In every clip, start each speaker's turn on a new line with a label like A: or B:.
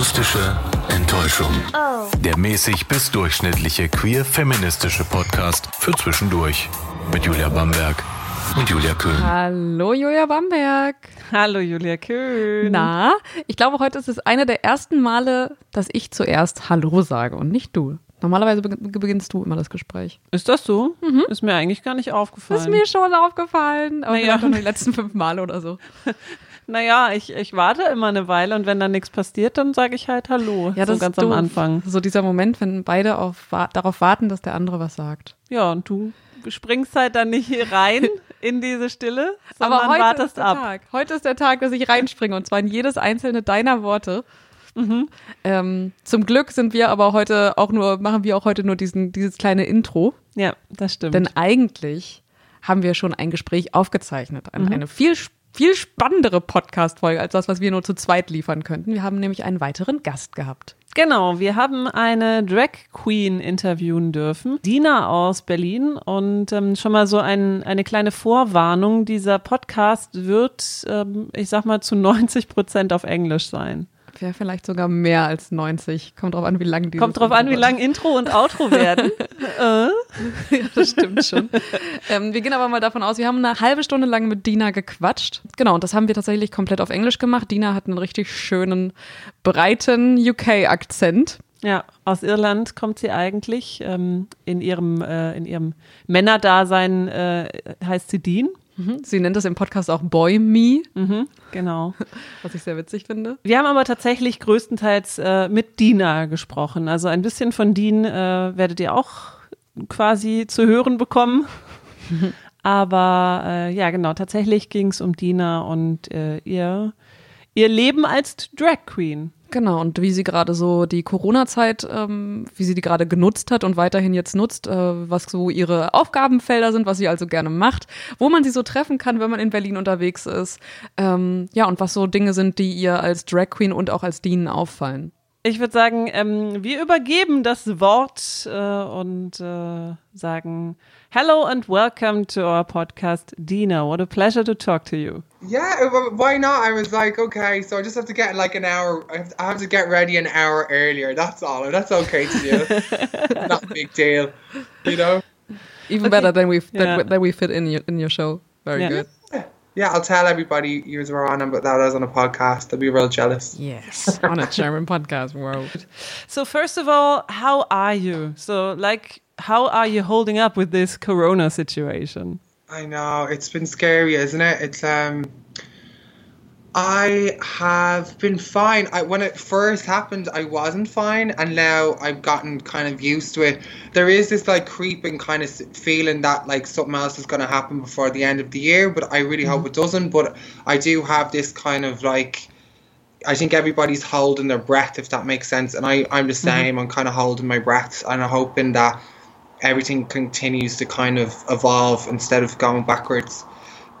A: Akustische Enttäuschung. Der mäßig bis durchschnittliche queer-feministische Podcast für zwischendurch. Mit Julia Bamberg und Julia Köhn.
B: Hallo Julia Bamberg.
C: Hallo Julia Köhn.
B: Na, ich glaube, heute ist es eine der ersten Male, dass ich zuerst Hallo sage und nicht du. Normalerweise beginn- beginnst du immer das Gespräch.
C: Ist das so? Ist mir eigentlich gar nicht aufgefallen.
B: Ist mir schon aufgefallen. Aber
C: Naja.
B: vielleicht nur die letzten fünf Male oder so.
C: naja, ich, ich warte immer eine Weile und wenn dann nichts passiert, dann sage ich halt Hallo.
B: Ja, das
C: so ganz am Anfang.
B: So dieser Moment, wenn beide auf, darauf warten, dass der andere was sagt.
C: Ja, und du springst halt dann nicht hier rein in diese Stille, sondern
B: Aber heute
C: wartest
B: ist der
C: ab.
B: Tag. Heute ist der Tag, dass ich reinspringe und zwar in jedes einzelne deiner Worte.
C: Mhm.
B: Ähm, zum Glück sind wir aber heute auch nur, machen wir auch heute nur diesen, dieses kleine Intro.
C: Ja, das stimmt.
B: Denn eigentlich haben wir schon ein Gespräch aufgezeichnet.
C: Mhm.
B: Eine, eine viel, viel spannendere Podcast-Folge als das, was wir nur zu zweit liefern könnten. Wir haben nämlich einen weiteren Gast gehabt.
C: Genau, wir haben eine Drag Queen interviewen dürfen, Dina aus Berlin. Und ähm, schon mal so ein, eine kleine Vorwarnung, dieser Podcast wird, ähm, ich sag mal, zu 90 Prozent auf Englisch sein.
B: Wäre vielleicht sogar mehr als 90. Kommt drauf an, wie lang die
C: Kommt drauf an, wie lang Intro und Outro werden.
B: ja, das stimmt schon. ähm, wir gehen aber mal davon aus, wir haben eine halbe Stunde lang mit Dina gequatscht. Genau, und das haben wir tatsächlich komplett auf Englisch gemacht. Dina hat einen richtig schönen, breiten UK-Akzent.
C: Ja, aus Irland kommt sie eigentlich. Ähm, in ihrem, äh, in ihrem Männerdasein äh, heißt sie Dean.
B: Mhm. Sie nennt das im Podcast auch Boy Me,
C: Mhm, genau.
B: was ich sehr witzig finde.
C: Wir haben aber tatsächlich größtenteils äh, mit Dina gesprochen. Also ein bisschen von Dean äh, werdet ihr auch quasi zu hören bekommen. aber äh, ja, genau, tatsächlich ging es um Dina und äh, ihr, ihr Leben als Drag Queen.
B: Genau, und wie sie gerade so die Corona-Zeit, ähm, wie sie die gerade genutzt hat und weiterhin jetzt nutzt, äh, was so ihre Aufgabenfelder sind, was sie also gerne macht, wo man sie so treffen kann, wenn man in Berlin unterwegs ist. Ähm, ja, und was so Dinge sind, die ihr als Drag Queen und auch als Dean auffallen.
C: Ich würde sagen, ähm, wir übergeben das Wort äh, und äh, sagen Hello and welcome to our podcast, Dina. What a pleasure to talk to you.
D: Yeah, well, why not? I was like, okay, so I just have to get like an hour. I have, I have to get ready an hour earlier. That's all, and that's okay to do. Not a big deal, you know.
B: Even better than we
C: Yeah.
B: that, that we fit in your in your show. Very
C: Yeah.
B: good.
D: Yeah, I'll tell everybody you were on, but that I was on a podcast. They'll be real jealous.
B: Yes, on a German podcast world.
C: So first of all, how are you? So like, how are you holding up with this Corona situation?
D: I know it's been scary, isn't it? It's um. I have been fine. I, when it first happened, I wasn't fine, and now I've gotten kind of used to it. There is this like creeping kind of feeling that like something else is going to happen before the end of the year, but I really hope it doesn't. But I do have this kind of like. I think everybody's holding their breath, if that makes sense, and I, I'm the same. I'm kind of holding my breath, and I'm hoping that everything continues to kind of evolve instead of going backwards.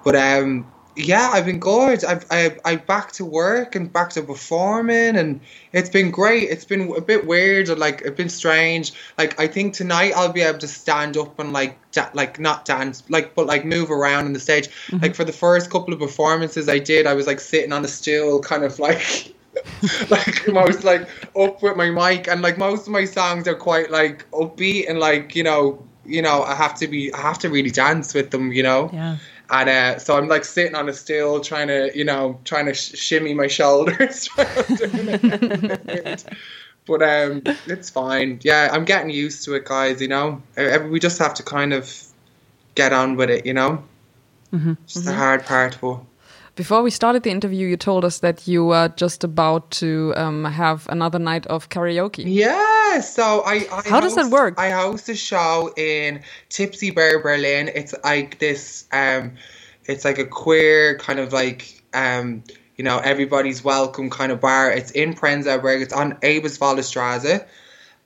D: But um, yeah, I've been good. I've I I back to work and back to performing, and it's been great. It's been a bit weird and like it's been strange. Like I think tonight I'll be able to stand up and like da- like not dance, like but like move around on the stage. Mm-hmm. Like for the first couple of performances I did, I was like sitting on a stool, kind of like. like most like up with my mic and like most of my songs are quite like upbeat and like you know you know I have to be I have to really dance with them you know
C: Yeah.
D: And uh, so I'm like sitting on a stool trying to you know trying to sh- shimmy my shoulders. But um it's fine. Yeah I'm getting used to it guys you know? We just have to kind of get on with it you know? Just the hard part but
B: Before we started the interview, you told us that you were just about to um, have another night of karaoke.
D: Yeah, so I, I
B: How does that work?
D: I host a show in Tipsy Bear Berlin. It's like this um it's like a queer kind of like um you know, everybody's welcome kind of bar. It's in Prenzlberg. It's on Straße.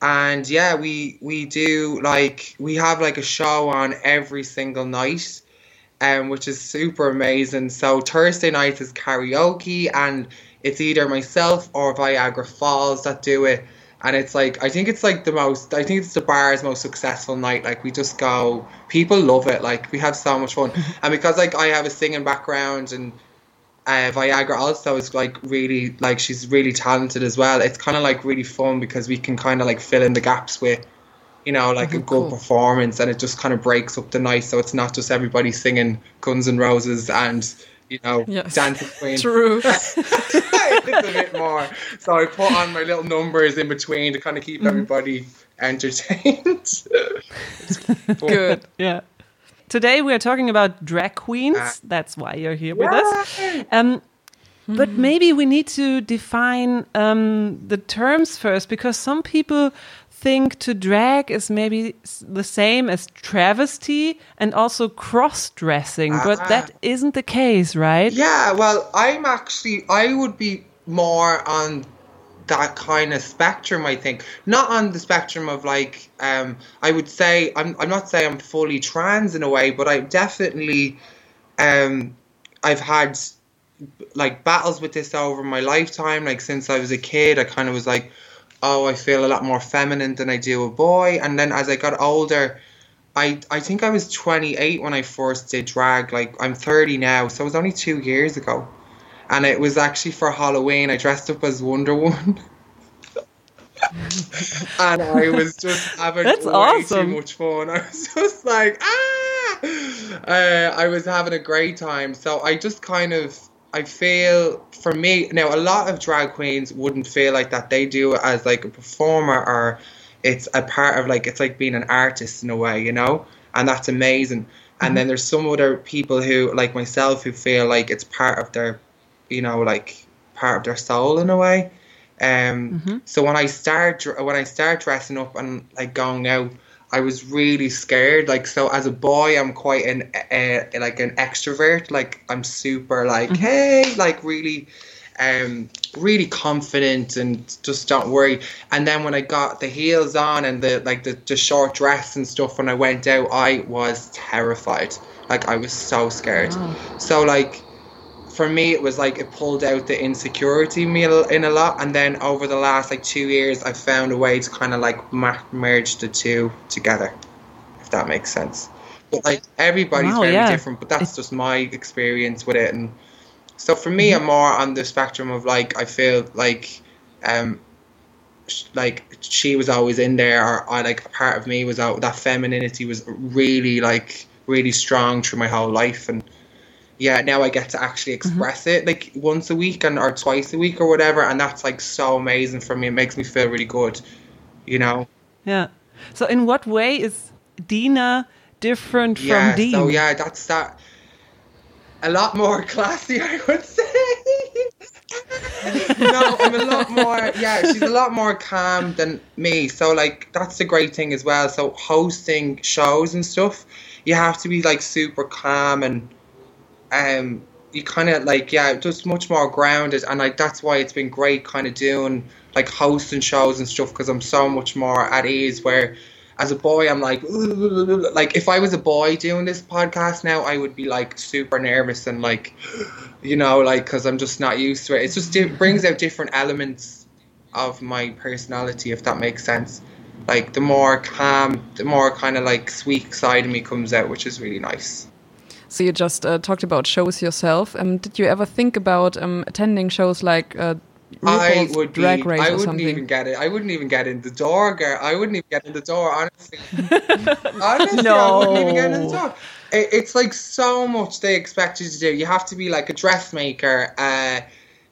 D: And yeah, we we do like we have like a show on every single night um, which is super amazing. So Thursday night is karaoke, and it's either myself or Viagra Falls that do it. And it's like I think it's like the most. I think it's the bar's most successful night. Like we just go, people love it. Like we have so much fun, and because like I have a singing background and uh, Viagra also is like really like she's really talented as well. It's kind of like really fun because we can kind of like fill in the gaps with you know, like mm-hmm, a good cool. performance, and it just kind of breaks up the night. So it's not just everybody singing Guns and Roses and you know, yes. dancing queen.
B: True.
D: it's a bit more. So I put on my little numbers in between to kind of keep mm-hmm. everybody entertained.
B: good.
C: Yeah. Today we are talking about drag queens. Uh, That's why you're here with us. Um, but hmm. maybe we need to define um, the terms first because some people think to drag is maybe the same as travesty and also cross dressing, uh, but that isn't the case, right?
D: Yeah, well, I'm actually, I would be more on that kind of spectrum, I think. Not on the spectrum of like, um, I would say, I'm, I'm not saying I'm fully trans in a way, but I definitely, um, I've had like battles with this over my lifetime. Like since I was a kid, I kind of was like, oh, I feel a lot more feminine than I do a boy. And then as I got older, I I think I was 28 when I first did drag. Like I'm 30 now, so it was only two years ago. And it was actually for Halloween. I dressed up as Wonder Woman. and I was just having That's way awesome. too much fun. I was just like, ah! Uh, I was having a great time. So I just kind of I feel for me now a lot of drag queens wouldn't feel like that. They do it as like a performer or it's a part of like it's like being an artist in a way, you know, and that's amazing. Mm-hmm. And then there's some other people who like myself who feel like it's part of their, you know, like part of their soul in a way. Um, mm-hmm. So when I start when I start dressing up and like going out I was really scared. Like so, as a boy, I'm quite an uh, like an extrovert. Like I'm super like mm-hmm. hey, like really, um, really confident and just don't worry. And then when I got the heels on and the like the, the short dress and stuff, when I went out, I was terrified. Like I was so scared. Wow. So like for me, it was like it pulled out the insecurity meal in a lot. And then over the last like two years, I found a way to kind of like merge the two together, if that makes sense. But like everybody's wow, very yeah. different, but that's just my experience with it. And so for me, mm-hmm. I'm more on the spectrum of like I feel like, um, like she was always in there, or I like a part of me was out. That femininity was really like really strong through my whole life, and yeah, now I get to actually mm-hmm. express mm-hmm. it like once a week and or twice a week or whatever, and that's like so amazing for me. It makes me feel really good, you know.
C: Yeah. So, in what way is Dina different yeah, from Dean?
D: So yeah, that's that. A lot more classy, I would say. no, I'm a lot more. Yeah, she's a lot more calm than me. So like that's the great thing as well. So hosting shows and stuff, you have to be like super calm and um, you kind of like yeah, just much more grounded, and like that's why it's been great, kind of doing like hosting shows and stuff because I'm so much more at ease. Where as a boy, I'm like, like if I was a boy doing this podcast now, I would be like super nervous and like, you know, like because I'm just not used to it. It just brings out different elements of my personality, if that makes sense. Like the more calm, the more kind of like sweet side of me comes out, which is really nice.
B: So you just uh, talked about shows yourself. Um, did you ever think about um, attending shows like uh, I would Drag be, Race
D: I
B: wouldn't
D: even get it. I wouldn't even get in the door, girl. I wouldn't even get in the door, honestly. honestly, no. I wouldn't even get in the door. It, it's like so much they expect you to do. You have to be like a dressmaker. Uh,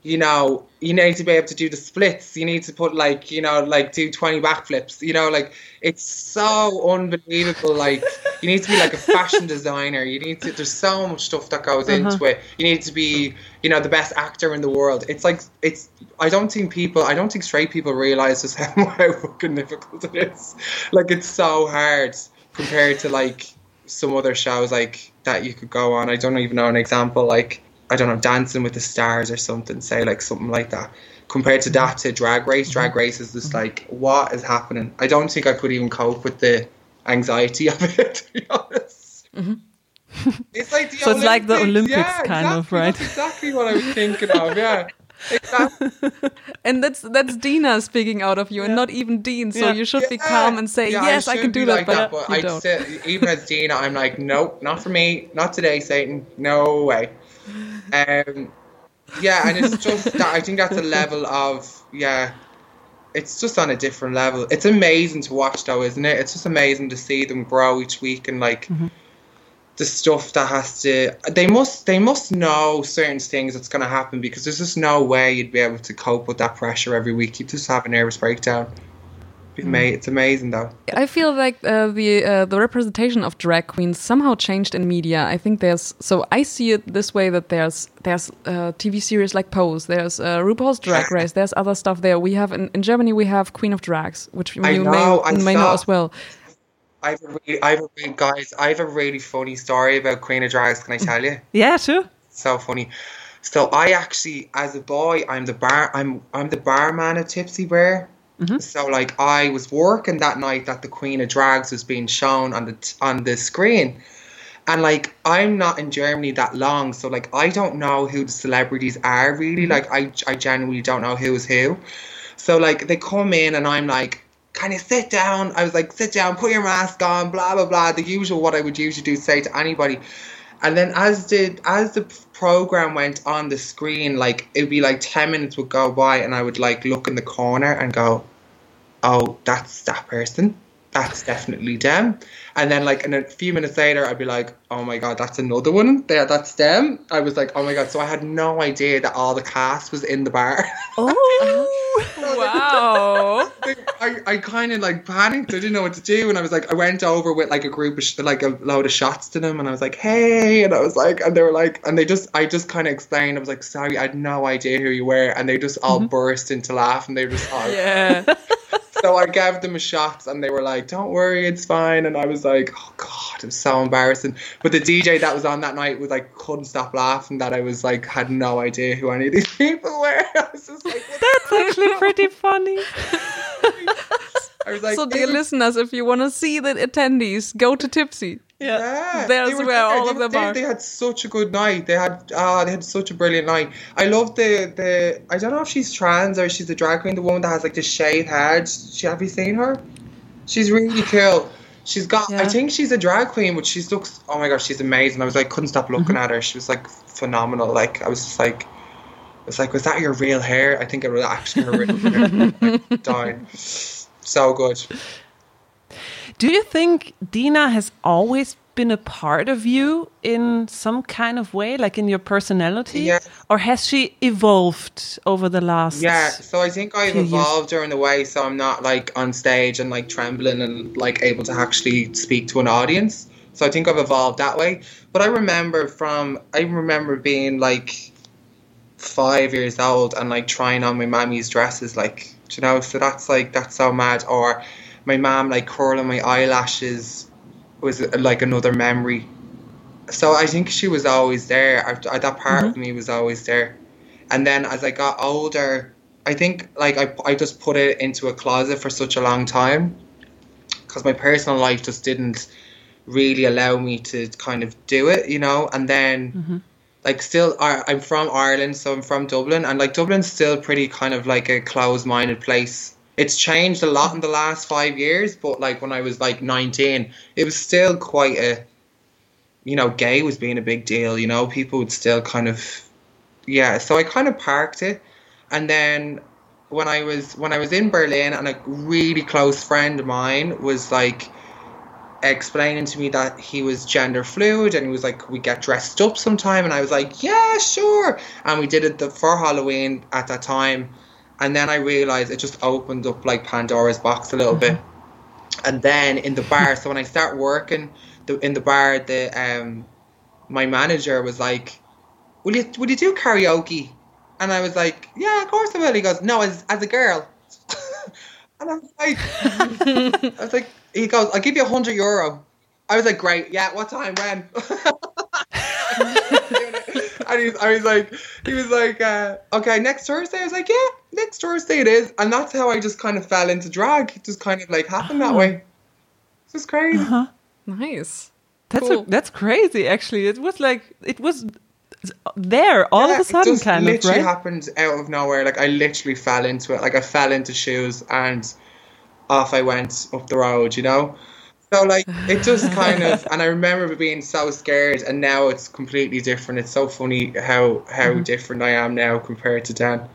D: you know, you need to be able to do the splits. You need to put like, you know, like do 20 backflips. You know, like it's so unbelievable. Like you need to be like a fashion designer. You need to, there's so much stuff that goes uh-huh. into it. You need to be, you know, the best actor in the world. It's like, it's, I don't think people, I don't think straight people realize just how, how fucking difficult it is. Like it's so hard compared to like some other shows like that you could go on. I don't even know an example. Like, I don't know, Dancing with the Stars or something, say like something like that. Compared to that to Drag Race, Drag mm-hmm. Race is just mm-hmm. like, what is happening? I don't think I could even cope with the anxiety of it, to be honest. Mm-hmm. It's like the
C: so Olympics. it's like the Olympics, yeah, kind
D: exactly.
C: of, right?
D: That's exactly what I was thinking of. Yeah. Exactly.
B: and that's that's Dina speaking out of you, yeah. and not even Dean. So yeah. you should be calm and say, "Yes, I, I can do that." Like but, that, but I don't.
D: Say, even as Dina, I'm like, "Nope, not for me, not today, Satan. No way." Um, Yeah, and it's just that I think that's a level of yeah. It's just on a different level. It's amazing to watch, though, isn't it? It's just amazing to see them grow each week and like
C: Mm-hmm.
D: the stuff that has to. They must. They must know certain things that's going to happen because there's just no way you'd be able to cope with that pressure every week. You just have a nervous breakdown. Be
C: Mm.
D: ama- It's amazing, though.
B: I feel like uh, the uh, the representation of drag queens somehow changed in media. I think there's so I see it this way that there's there's uh, TV series like Pose, there's uh, RuPaul's Drag Race, there's other stuff there. We have in, in Germany we have Queen of Drags, which you
D: I
B: may
D: know, I
B: may know as well.
D: I have a really, I have a really, guys. I have a really funny story about Queen of Drags. Can I tell you?
C: Yeah, sure.
D: so funny. So I actually, as a boy, I'm the bar. I'm I'm the barman at Tipsy Bear. So like I was working that night that the Queen of Drags was being shown on the t- on the screen, and like I'm not in Germany that long, so like I don't know who the celebrities are really. Mm-hmm. Like I I genuinely don't know who's who. So like they come in and I'm like, can you sit down? I was like, sit down, put your mask on, blah blah blah. The usual what I would usually do say to anybody. And then as the as the program went on the screen, like it'd be like ten minutes would go by, and I would like look in the corner and go, "Oh, that's that person. That's definitely them." And then like in a few minutes later, I'd be like, "Oh my god, that's another one. There, that's them." I was like, "Oh my god!" So I had no idea that all the cast was in the bar.
C: Oh,
B: Wow.
D: I, I kind of like panicked. I didn't know what to do, and I was like, I went over with like a group of sh- like a load of shots to them, and I was like, hey, and I was like, and they were like, and they just, I just kind of explained. I was like, sorry, I had no idea who you were, and they just all mm-hmm. burst into laugh, and they were just all.
B: yeah.
D: So I gave them a shot, and they were like, don't worry, it's fine, and I was like, oh god, it was so embarrassing. But the DJ that was on that night was like, couldn't stop laughing that I was like, had no idea who any of these people were. I was just like,
C: that's actually pretty funny.
D: I was like,
B: so, dear listeners, if you want to see the attendees, go to Tipsy.
D: Yeah,
B: There's
D: they were
B: where all
D: They
B: of them
D: there.
B: are.
D: They had such a good night. They had ah, they had such a brilliant night. I love the the. I don't know if she's trans or she's a drag queen. The woman that has like the shaved head. She have you seen her? She's really cool. She's got. I think she's a drag queen, but she looks. Oh my gosh, she's amazing. I was like, couldn't stop looking
B: Mm-hmm.
D: at her. She was like phenomenal. Like I was just like. I was like, was that your real hair? I think it was actually her real hair. Like, died. So good.
C: Do you think Dina has always been a part of you in some kind of way, like in your personality?
D: Yeah.
C: Or has she evolved over the last?
D: Yeah, so I think I've
C: few years.
D: evolved during the way, so I'm not like on stage and like trembling and like able to actually speak to an audience. So I think I've evolved that way. But I remember from I remember being like five years old and like trying on my mammy's dresses, like you know. So that's like that's so mad. Or my mom like curling my eyelashes was like another memory. So I think she was always there. I, I, that part of mm-hmm. me was always there. And then as I got older, I think like I, I just put it into a closet for such a long time because my personal life just didn't really allow me to kind of do it, you know. And then mm-hmm. Like still, I'm from Ireland, so I'm from Dublin, and like Dublin's still pretty kind of like a closed-minded place. It's changed a lot in the last five years, but like when I was like 19, it was still quite a, you know, gay was being a big deal. You know, people would still kind of yeah so i kind of parked it and then when i was when i was in berlin and a really close friend of mine was like explaining to me that he was gender fluid and he was like we get dressed up sometime and i was like yeah sure and we did it the, for halloween at that time and then i realized it just opened up like pandora's box a little bit and then in the bar so when i start working the, in the bar the um my manager was like will you will you do karaoke? And I was like, yeah, of course I will. He goes, no, as as a girl. And I was like, I was like, he goes, I'll give you a hundred euro. I was like, great, yeah. What time? When? and he's, I was like, he was like, uh, okay, next Thursday. I was like, yeah, next Thursday it is. And that's how I just kind of fell into drag. It just kind of like happened that way. It's just crazy.
B: huh Nice.
C: That's
B: Cool.
C: a, that's crazy. Actually, it was like it was there all
D: Yeah,
C: of a
D: it
C: sudden,
D: just
C: kind of
D: literally
C: right.
D: happened out of nowhere. Like I literally fell into it. Like I fell into shoes and off I went up the road. You know. So like it just kind of, and I remember being so scared, and now it's completely different. It's so funny how how mm-hmm. different I am now compared to then,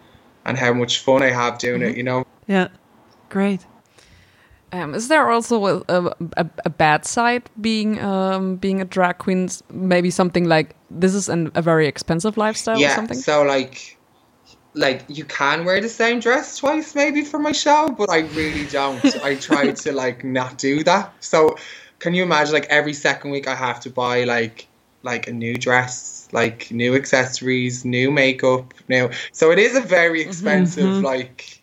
D: and how much fun I have doing mm-hmm. it. You know.
C: Yeah, great.
B: Um, is there also a, a, a bad side being um, being a drag queen? Maybe something like this is an, a very expensive lifestyle
D: yeah,
B: or something.
D: So like like you can wear the same dress twice maybe for my show, but I really don't. I try to like not do that. So can you imagine like every second week I have to buy like like a new dress, like new accessories, new makeup, new. So it is a very mm-hmm, expensive mm-hmm. like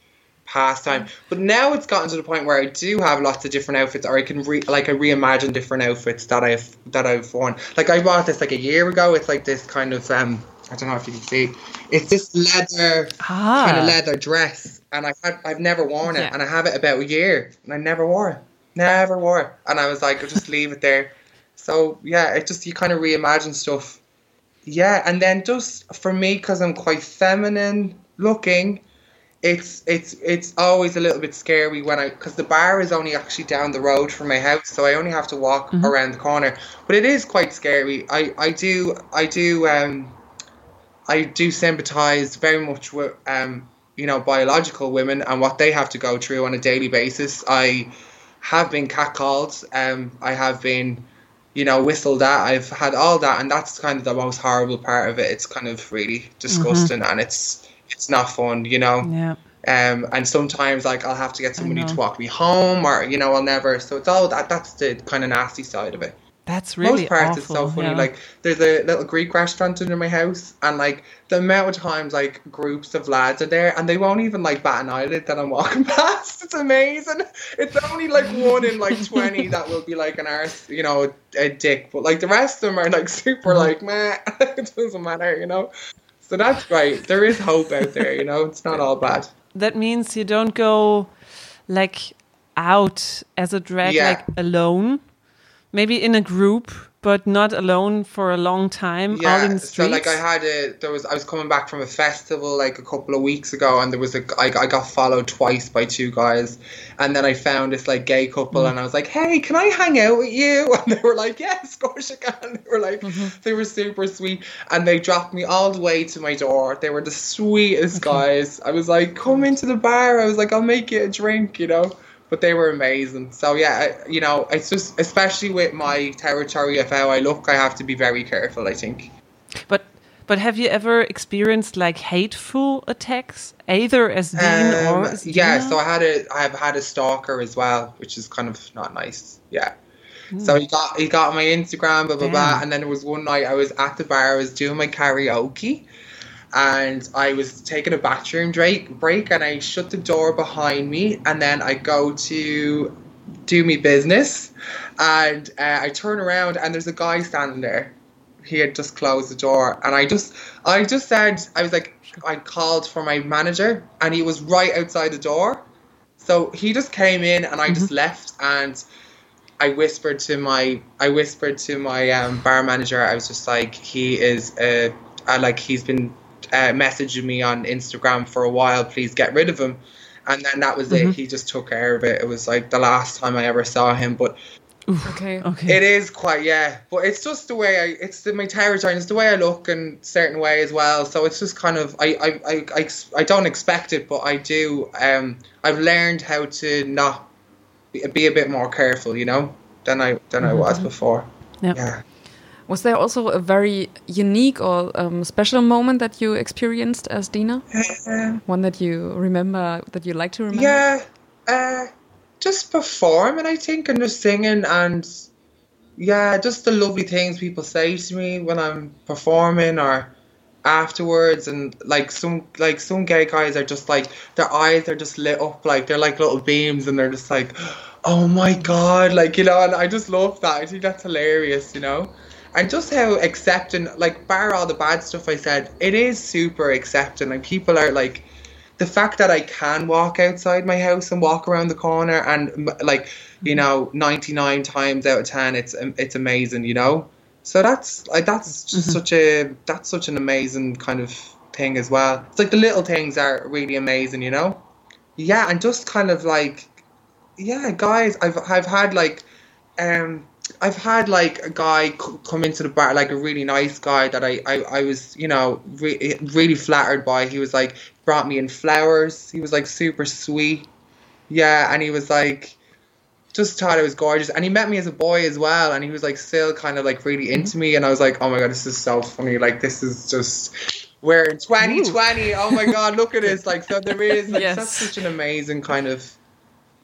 D: pastime. But now it's gotten to the point where I do have lots of different outfits, or I can re- like I reimagine different outfits that I've that I've worn. Like I bought this like a year ago. It's like this kind of um I don't know if you can see. It's this leather ah. kind of leather dress, and I had I've never worn it, yeah. and I have it about a year, and I never wore it, never wore it, and I was like, I'll just leave it there. So yeah, it just you kind of reimagine stuff. Yeah, and then just for me, because I'm quite feminine looking, it's it's it's always a little bit scary when I because the bar is only actually down the road from my house, so I only have to walk mm-hmm. around the corner. But it is quite scary. I I do I do um I do sympathise very much with um you know biological women and what they have to go through on a daily basis. I have been catcalled. Um, I have been you know whistled at. I've had all that, and that's kind of the most horrible part of it. It's kind of really disgusting, mm-hmm. and it's it's not fun, you know.
C: Yeah.
D: Um, and sometimes like I'll have to get somebody to walk me home, or you know I'll never. So it's all that. That's the kind of nasty side of it.
C: That's really most parts.
D: Awful,
C: it's
D: so funny.
C: Yeah.
D: Like there's a little Greek restaurant under my house, and like the amount of times like groups of lads are there, and they won't even like bat an eyelid that I'm walking past. It's amazing. It's only like one in like twenty that will be like an arse, you know, a dick, but like the rest of them are like super like man, it doesn't matter, you know. So that's great. There is hope out there, you know, it's not all bad.
C: That means you don't go like out as a drag yeah. like alone. Maybe in a group, but not alone for a long time yeah, out in the streets.
D: So like I had a there was I was coming back from a festival like a couple of weeks ago and there was a I, I got followed twice by two guys and then I found this like gay couple mm. and I was like hey can I hang out with you? And they were like yes of course you can. They were like mm-hmm. they were super sweet and they dropped me all the way to my door. They were the sweetest guys. I was like come into the bar. I was like I'll make you a drink you know but they were amazing. So yeah, you know, it's just especially with my territory of how I look, I have to be very careful. I think.
C: But but have you ever experienced like hateful attacks, either as Dean um, or as
D: Yeah, Dina? so I had a I've had a stalker as well, which is kind of not nice. Yeah. Mm. So he got he got my Instagram, blah blah Damn. blah, and then there was one night I was at the bar, I was doing my karaoke, and I was taking a bathroom break, break and I shut the door behind me and then I go to do me business and uh, I turn around and there's a guy standing there. He had just closed the door and I just I just said I was like I called for my manager and he was right outside the door. So he just came in and I mm-hmm. just left and I whispered to my I whispered to my um, bar manager I was just like he is a, a like he's been uh, messaging me on Instagram for a while, please get rid of him. And then that was mm-hmm. it. He just took care of it. It was like the last time I ever saw him. But
B: okay, okay,
D: it is quite yeah. But it's just the way I. It's the, my territory. It's the way I look in certain way as well. So it's just kind of I I, I, I, I don't expect it, but I do. Um, I've learned how to not be, be a bit more careful, you know, than I than mm-hmm. I was before.
C: Yep. Yeah.
B: Was there also a very unique or um, special moment that you experienced as Dina? Uh, One that you remember, that you like to remember?
D: Yeah, uh, just performing, I think, and just singing, and yeah, just the lovely things people say to me when I'm performing or afterwards and like some like some gay guys are just like their eyes are just lit up like they're like little beams and they're just like oh my god like you know and i just love that i think that's hilarious you know and just how accepting, like, bar all the bad stuff I said, it is super accepting. Like, people are like, the fact that I can walk outside my house and walk around the corner, and like, you mm-hmm. know, ninety nine times out of ten, it's it's amazing, you know. So that's like that's just mm-hmm. such a that's such an amazing kind of thing as well. It's like the little things are really amazing, you know. Yeah, and just kind of like, yeah, guys, I've I've had like um, I've had like a guy c- come into the bar, like a really nice guy that I, I, I was, you know, re- really flattered by. He was like, brought me in flowers. He was like super sweet. Yeah, and he was like, just thought it was gorgeous. And he met me as a boy as well, and he was like still kind of like really into me. And I was like, oh my god, this is so funny. Like this is just we're in 2020. Oh my god, look at this. Like so there is like
B: Yes.
D: that's such an amazing kind of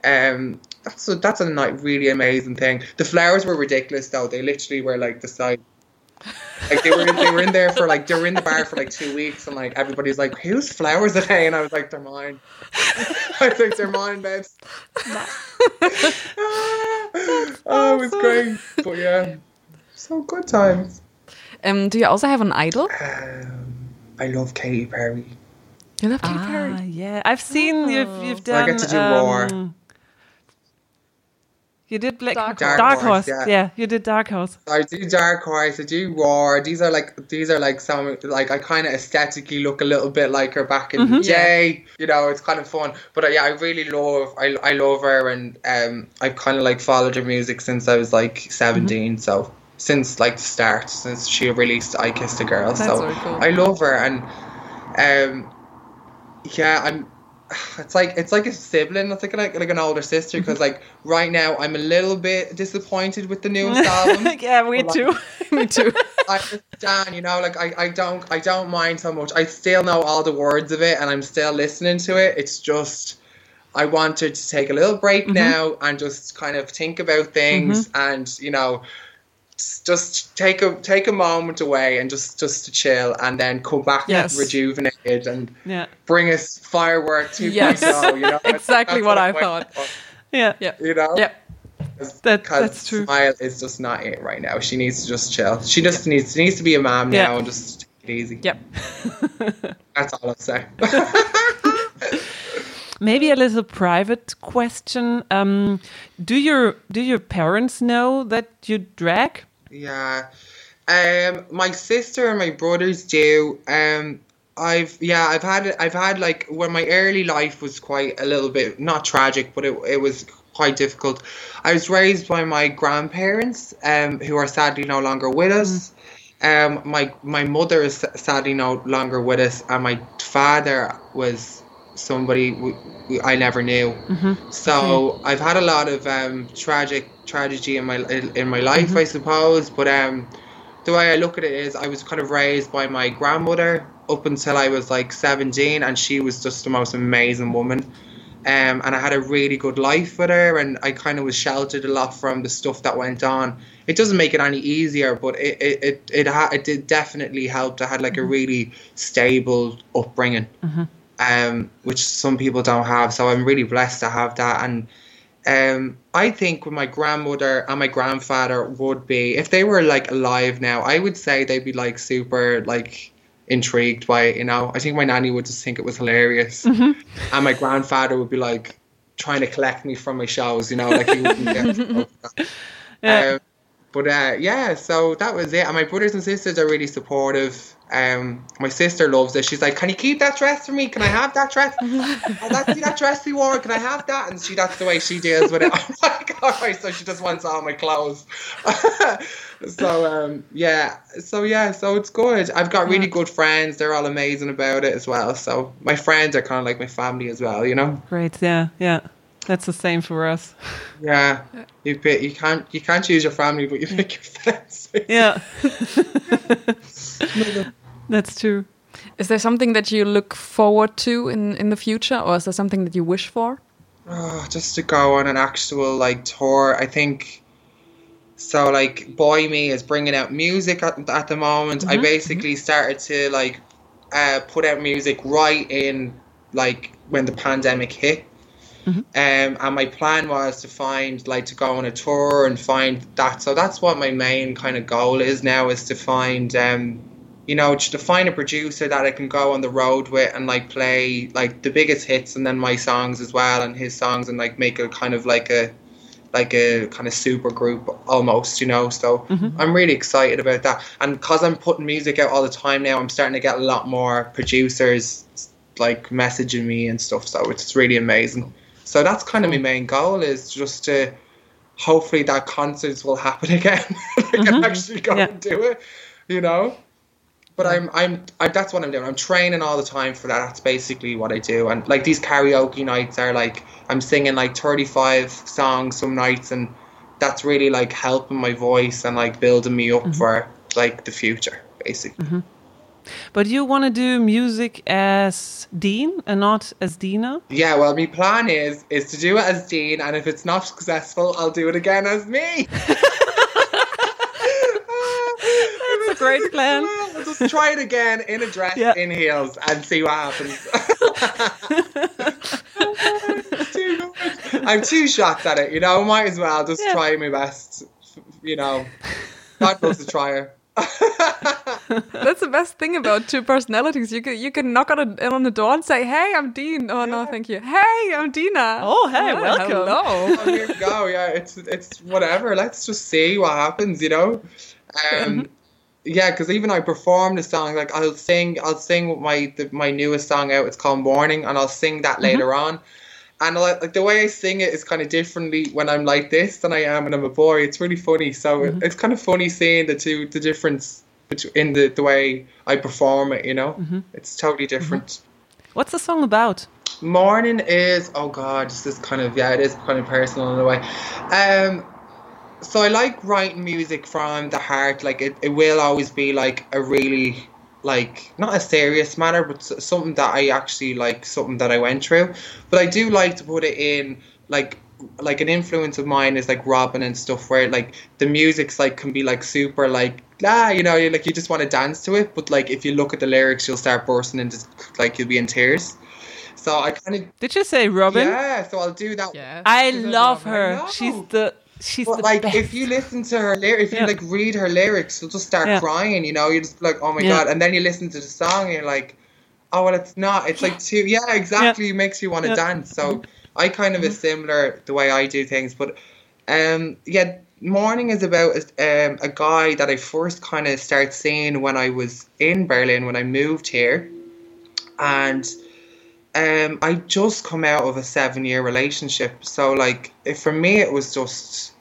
D: um that's a, that's a ni- really amazing thing. The flowers were ridiculous though. They literally were like the size. Like they were they were in there for like they were in the bar for like two weeks and like everybody's like whose flowers are they and I was like they're mine. I think they're mine, babes. oh, it was great, but yeah, so good times.
B: Um, do you also have an idol?
D: Um, I love Katy Perry.
B: You love Katy
C: Ah,
B: Perry.
C: yeah. I've seen you've you've
D: So I
C: done.
D: get to do Roar.
C: um, You did Black
B: Dark
C: Dark,
D: Horse.
C: Horse.
D: Horse,
C: yeah.
D: yeah.
C: you did Dark Horse.
D: I do Dark Horse, I do War. These are like these are like some like I kind of aesthetically look a little bit like her back in the day. You know, it's kind of fun. But uh, yeah, I really love I, I love her, and um, I've kind of like followed her music since I was like 17 So since like the start, since she released "I Kissed a Girl,"
B: That's
D: so
B: very cool.
D: I love her, and um, yeah, I'm. It's like it's like a sibling. It's like like, like an older sister because like right now I'm a little bit disappointed with the newest album.
C: yeah, me too.
B: Me too.
D: I understand, you know, like I, I don't I don't mind so much. I still know all the words of it and I'm still listening to it. It's just I wanted to take a little break mm-hmm. now and just kind of think about things mm-hmm. and, you know, just take a take a moment away and just just to chill and then come back
B: Yes.
D: rejuvenated and
C: yeah,
D: bring us fireworks. 2.0,
B: Yes.
D: you know.
B: Exactly
D: That's
B: what I
D: I'm
B: thought.
D: for,
C: yeah,
B: Yeah.
D: You know?
B: Yeah.
C: That- that's true.
D: Smile is just not it right now. She needs to just chill. She just needs needs to be a mom
C: Yeah.
D: now and just take it easy.
B: Yep.
D: That's all I'll say.
C: Maybe a little private question. Um, do your do your parents know that you drag?
D: Yeah. Um, my sister and my brothers do. Um, I've yeah, I've had I've had like when my early life was quite a little bit not tragic, but it it was quite difficult. I was raised by my grandparents, um, who are sadly no longer with us. Um, my my mother is sadly no longer with us, and my father was somebody I never knew. So I've had a lot of um, tragic tragedy in my in my life, I suppose. But um, the way I look at it is, I was kind of raised by my grandmother up until I was like seventeen, and she was just the most amazing woman. Um, and I had a really good life with her, and I kind of was sheltered a lot from the stuff that went on. It doesn't make it any easier, but it it it it, ha- it did definitely help. I had like a really stable upbringing, um, which some people don't have. So I'm really blessed to have that. And um, I think with my grandmother and my grandfather would be if they were like alive now, I would say they'd be like super like intrigued by it. You know, I think my nanny would just think it was hilarious, and my grandfather would be like trying to collect me from my shows. You know, like he wouldn't get.
C: Yeah.
D: Um, but uh, yeah, so that was it. And my brothers and sisters are really supportive. Um, my sister loves it. She's like, "Can you keep that dress for me? Can I have that dress? oh, that's that dress you wore. Can I have that?" And she, that's the way she deals with it. I'm like, all right. So she just wants all my clothes. so um, yeah, so yeah, so it's good. I've got really good friends. They're all amazing about it as well. So my friends are kind of like my family as well. You know.
C: Great. Yeah, yeah. That's the same for us.
D: Yeah, you pick, you can't you can't choose your family, but you pick your friends.
C: Yeah. That's true.
B: Is there something that you look forward to in, in the future, or is there something that you wish for?
D: Oh, just to go on an actual like tour. I think so. Like, Boy Me is bringing out music at, at the moment. I basically started to like uh, put out music right in like when the pandemic hit. Um, and my plan was to find like to go on a tour and find that. So that's what my main kind of goal is now is to find um, you know, to find a producer that I can go on the road with and like play like the biggest hits and then my songs as well and his songs and like make a kind of like a like a kind of super group almost, you know. So I'm really excited about that. And because I'm putting music out all the time now, I'm starting to get a lot more producers like messaging me and stuff. So it's really amazing. So that's kind of my main goal is just to hopefully that concerts will happen again. like
C: Mm-hmm.
D: I'm actually going
C: Yeah.
D: to do it, you know. But I'm I'm I, that's what I'm doing. I'm training all the time for that. That's basically what I do. And like these karaoke nights are like I'm singing like 35 songs some nights, and that's really like helping my voice and like building me
C: Mm-hmm.
D: up for like the future, basically.
C: But you want to do music as Dean and not as Dina?
D: Yeah, well, my plan is is to do it as Dean, and if it's not successful, I'll do it again as me.
C: That's a great plan.
D: I'll just try it again in a dress,
C: Yeah.
D: in heels, and see what happens. Too. I'm two shots at it, you know. Might as well just
C: Yeah.
D: try my best. You know, God loves a trier.
B: That's the best thing about two personalities. You can you can knock on a, on the door and say, "Hey, I'm Dean." Oh no, thank you. Hey, I'm Dina.
C: Oh, hey, welcome.
B: Hello.
D: oh, here we go. Yeah, it's it's whatever. Let's just see what happens. You know. Um, yeah, because even I perform the song. Like I'll sing, I'll sing my the, my newest song out. It's called Morning, and I'll sing that mm-hmm. later on. And I, like the way I sing it is kind of differently when I'm like this than I am when I'm a boy. It's really funny. So it, mm-hmm. it's kind of funny seeing the two the difference in the the way I perform it. You know, mm-hmm. it's totally different.
C: What's the song about?
D: Morning is oh god, this is kind of yeah, it is kind of personal in a way. Um, so I like writing music from the heart. Like it, it will always be like a really like not a serious matter, but something that I actually like, something that I went through. But I do like to put it in like like an influence of mine is like Robyn and stuff where like the music's like can be like super like ah you know like you just want to dance to it but like if you look at the lyrics you'll start bursting into like you'll be in tears so I kind of
C: Did you say Robyn?
D: yeah so I'll do that
B: Yeah.
C: I love her.
D: know.
C: She's the she's
D: but like
C: best.
D: if you listen to her lyrics, if
C: Yeah.
D: you like read her lyrics, you'll just start
C: Yeah.
D: crying. You know, you're just like, oh my god, and then you listen to the song, and you're like, oh well, it's not. It's like too. Yeah, exactly. It makes you want to.
C: Mm-hmm.
D: dance. So I kind of is similar the way I do things, but um, yeah. Morning is about um, a guy that I first kind of started seeing when I was in Berlin when I moved here, and um, I just come out of a seven year relationship. So like, for me it was just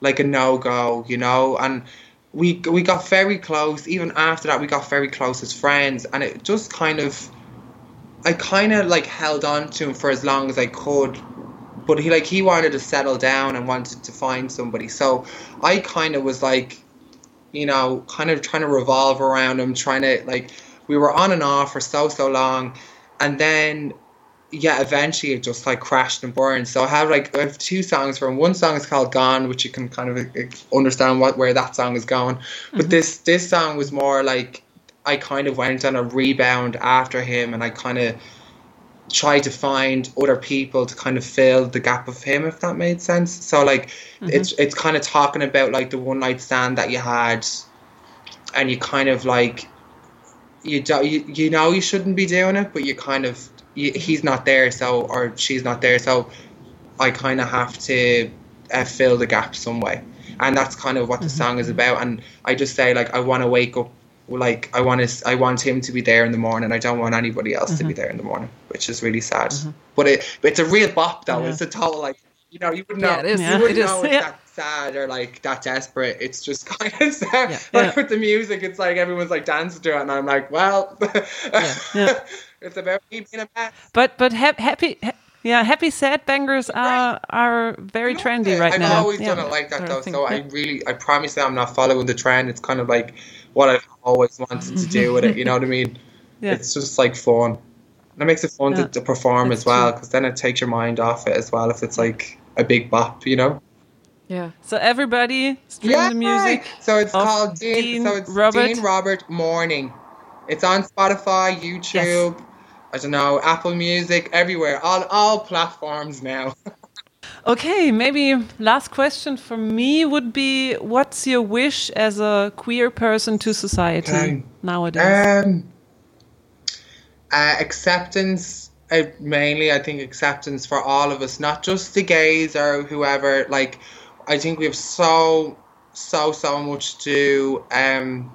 D: like a no go, you know, and we we got very close. Even after that, we got very close as friends, and it just kind of, I kind of like held on to him for as long as I could. But he like he wanted to settle down and wanted to find somebody, so I kind of was like, you know, kind of trying to revolve around him, trying to like, we were on and off for so so long, and then yeah, eventually it just like crashed and burned. So I have like I have two songs from one song is called Gone, which you can kind of understand what where that song is going. But mm-hmm. this this song was more like I kind of went on a rebound after him, and I kind of tried to find other people to kind of fill the gap of him, if that made sense. So like mm-hmm. it's it's kind of talking about like the one night stand that you had, and you kind of like you do, you, you know you shouldn't be doing it, but you kind of you, he's not there, so or she's not there, so I kind of have to uh, fill the gap some way, and that's kind of what the mm-hmm. song is about. And I just say like I want to wake up, like I want to I want him to be there in the morning. I don't want anybody else to be mm-hmm. there in the morning, which is really sad. Mm-hmm. But it it's a real bop though.
C: Yeah.
D: It's a total like you know you wouldn't know
B: Yeah, it is.
D: you
C: Yeah,
D: wouldn't know it's
C: Yeah.
D: that sad or like that desperate. It's just kind of sad.
C: Yeah.
D: Like with the music, it's like everyone's like dancing to it, and I'm like, well,
C: Yeah.
D: it's about me being a mess.
C: But but hap happy ha- yeah happy sad bangers are are very trendy right
D: I've
C: now.
D: always
C: yeah.
D: done it like that though, so I really, I promise that I'm not following the trend. It's kind of like what I've always wanted to do with it. You know what I mean?
C: Yeah.
D: It's just like fun. And it makes it fun to, to perform
C: That's
D: as well, because then it takes your mind off it as well. If it's like a big bop, you know.
B: Yeah.
C: So everybody stream the music.
D: So it's called Dean.
C: Dean
D: so it's
C: Robert.
D: Dean Robert Morning. It's on Spotify, YouTube. yes. I don't know, Apple Music, everywhere, all all platforms now.
C: Okay, maybe last question for me would be what's your wish as a queer person to society
D: Okay.
C: nowadays?
D: Um, uh, acceptance, uh, mainly, I think acceptance for all of us, not just the gays or whoever. Like, I think we have so, so, so much to um,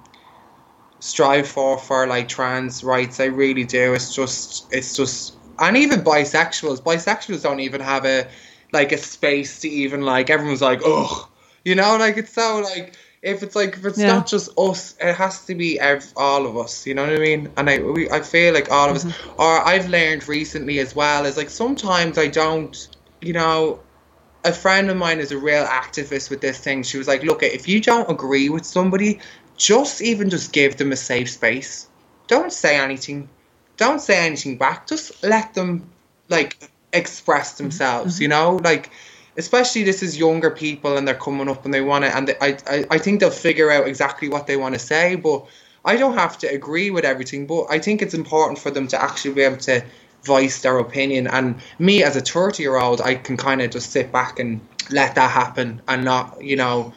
D: strive for for like trans rights. I really do. It's just, it's just, and even bisexuals. Bisexuals don't even have a like a space to even like everyone's like ugh you know like it's so like if it's like if it's
C: Yeah.
D: not just us it has to be ev- all of us you know what I mean and I we, I feel like all of us mm-hmm. or I've learned recently as well is like sometimes I don't you know a friend of mine is a real activist with this thing. She was like, look, if you don't agree with somebody, just even just give them a safe space. Don't say anything. Don't say anything back. Just let them like express mm-hmm. themselves, mm-hmm. you know? Like especially this is younger people and they're coming up and they want to and they, I, I I think they'll figure out exactly what they want to say, but I don't have to agree with everything, but I think it's important for them to actually be able to voice their opinion. And me as a 30 year old, I can kind of just sit back and let that happen and not, you know,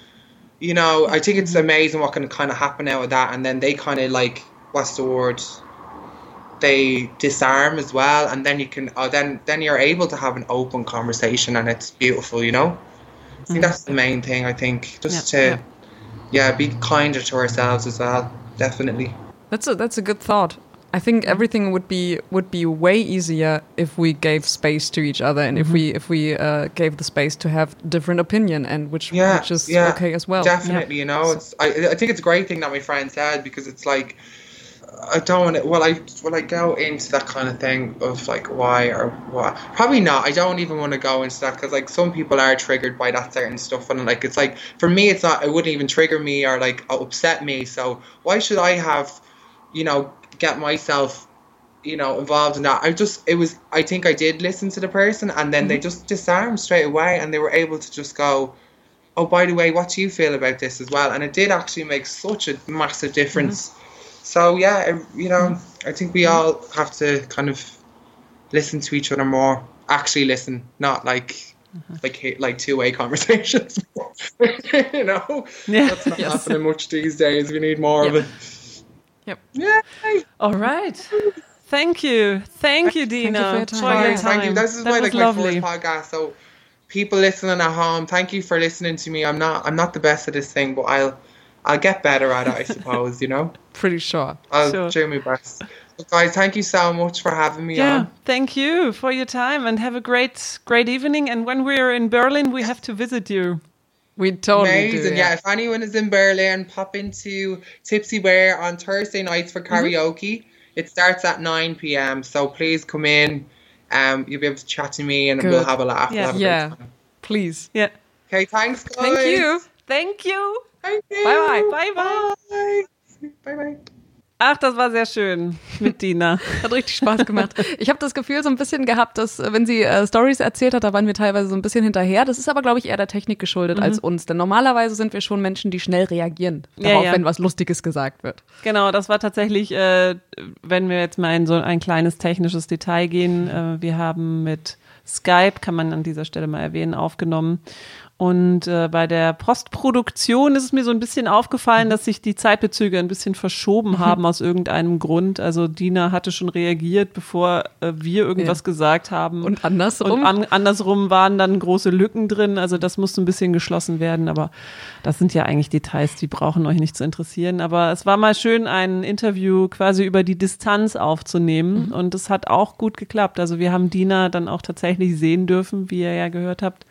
D: you know, I think it's mm-hmm. amazing what can kind of happen out of that. And then they kind of like, what's the word? They disarm as well, and then you can, oh, then then you're able to have an open conversation, and it's beautiful, you know. I think mm-hmm. that's the main thing. I think just
C: Yeah,
D: to, yeah, be kinder to ourselves as well. Definitely.
B: That's a that's a good thought. I think mm-hmm. everything would be would be way easier if we gave space to each other and if we mm-hmm. if we uh, gave the space to have different opinion and which
D: yeah,
B: which is
D: yeah,
B: okay as well.
D: Definitely, you know, it's. I, I think it's a great thing that my friend said because it's like, I don't want to. Well, I will I go into that kind of thing of like why or what? Probably not. I don't even want to go into that because like some people are triggered by that certain stuff and like it's like for me it's not. It wouldn't even trigger me or like upset me. So why should I have, you know, get myself you know, involved in that. I just, it was, I think I did listen to the person and then they mm-hmm. just disarmed straight away and they were able to just go, oh, by the way, what do you feel about this as well? And it did actually make such a massive difference. Mm-hmm. So, yeah, you know, I think we all have to kind of listen to each other more. Actually, listen, not like. Uh-huh. Like hate- like two way conversations, you know.
C: Yeah.
D: That's not
B: Yes.
D: happening much these days. We need more of it.
B: Yep.
D: Yeah.
C: All right. Thank you. Thank you, Dina.
B: for your time.
C: for your
D: Thank, thank you. This is
C: That
D: my
C: was
D: like my first podcast. So people listening at home, thank you for listening to me. I'm not I'm not the best at this thing, but I'll I'll get better at it, I suppose, you know?
B: Pretty sure.
D: I'll
C: Sure.
D: do my best. But guys, thank you so much for having me
C: Yeah,
D: on.
C: thank you for your time and have a great, great evening. And when we're in Berlin, we have to visit you.
B: We totally
D: Amazing.
B: do.
D: yeah. if anyone is in Berlin, pop into Tipsy Bear on Thursday nights for karaoke. It starts at 9 p.m. So please come in. Um, you'll be able to chat to me and
B: Good.
D: we'll have a laugh.
C: Yeah.
D: We'll have a
B: Yeah. Please.
C: Yeah.
D: Okay, thanks, guys.
B: Thank you.
C: Thank you.
D: You.
B: Bye-bye.
C: Bye, bye.
D: Bye. Bye-bye.
C: Ach, das war sehr schön mit Dina.
B: Hat richtig Spaß gemacht. Ich habe das Gefühl so ein bisschen gehabt, dass äh, wenn sie äh, Stories erzählt hat, da waren wir teilweise so ein bisschen hinterher. Das ist aber, glaube ich, eher der Technik geschuldet als uns. Denn normalerweise sind wir schon Menschen, die schnell reagieren
C: Ja,
B: darauf,
C: ja.
B: wenn was Lustiges gesagt wird.
C: Genau, das war tatsächlich, äh, wenn wir jetzt mal in so ein kleines technisches Detail gehen, äh, wir haben mit Skype, kann man an dieser Stelle mal erwähnen, aufgenommen. Und äh, bei der Postproduktion ist es mir so ein bisschen aufgefallen, dass sich die Zeitbezüge ein bisschen verschoben haben aus irgendeinem Grund. Also Dina hatte schon reagiert, bevor äh, wir irgendwas
B: Ja.
C: gesagt haben.
B: Und andersrum.
C: Und an, andersrum waren dann große Lücken drin. Also das musste ein bisschen geschlossen werden. Aber das sind ja eigentlich Details, die brauchen euch nicht zu interessieren. Aber es war mal schön, ein Interview quasi über die Distanz aufzunehmen. Und es hat auch gut geklappt. Also wir haben Dina dann auch tatsächlich sehen dürfen, wie ihr ja gehört habt.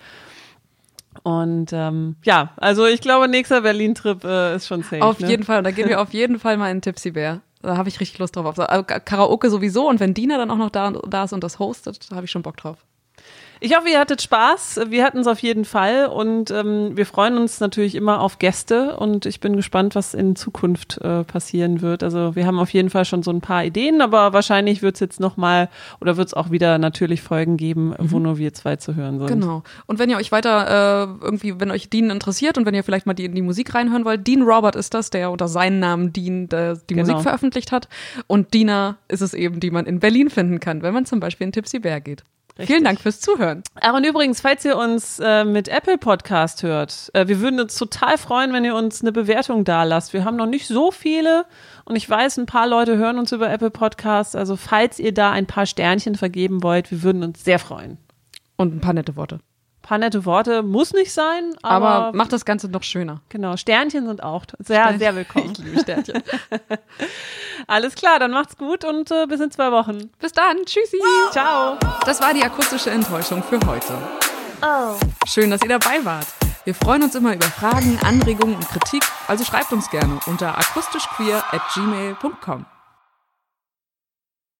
C: Und ähm, ja, also ich glaube, nächster Berlin-Trip äh, ist schon safe.
B: Auf
C: ne?
B: jeden Fall. Und da gehen wir auf jeden Fall mal in Tipsy Bear. Da habe ich richtig Lust drauf. Also, Karaoke sowieso. Und wenn Dina dann auch noch da, da ist und das hostet, da habe ich schon Bock drauf.
C: Ich hoffe, ihr hattet Spaß. Wir hatten es auf jeden Fall und ähm, wir freuen uns natürlich immer auf Gäste und ich bin gespannt, was in Zukunft äh, passieren wird. Also wir haben auf jeden Fall schon so ein paar Ideen, aber wahrscheinlich wird es jetzt nochmal oder wird es auch wieder natürlich Folgen geben, wo nur wir zwei zu hören sind.
B: Genau. Und wenn ihr euch weiter äh, irgendwie, wenn euch Dean interessiert und wenn ihr vielleicht mal die, in die Musik reinhören wollt, Dean Robert ist das, der unter seinem Namen Dean der, die
C: Genau.
B: Musik veröffentlicht hat. Und Dina ist es eben, die man in Berlin finden kann, wenn man zum Beispiel in Tipsy Bear geht. Vielen Dank fürs Zuhören.
C: Ach, und übrigens, falls ihr uns äh, mit Apple Podcast hört, äh, wir würden uns total freuen, wenn ihr uns eine Bewertung da lasst. Wir haben noch nicht so viele und ich weiß, ein paar Leute hören uns über Apple Podcasts. Also falls ihr da ein paar Sternchen vergeben wollt, wir würden uns sehr freuen.
B: Und ein paar nette Worte.
C: Ein paar nette Worte muss nicht sein, aber,
B: Aber macht das Ganze noch schöner.
C: genau, Sternchen sind auch sehr, sehr willkommen.
B: Ich liebe Sternchen.
C: Alles klar, dann macht's gut und äh, bis in zwei Wochen.
B: Bis dann. Tschüssi.
C: Ciao.
B: Das war die akustische Enttäuschung für heute. Schön, dass ihr dabei wart. Wir freuen uns immer über Fragen, Anregungen und Kritik, also schreibt uns gerne unter akustischqueer at gmail.com.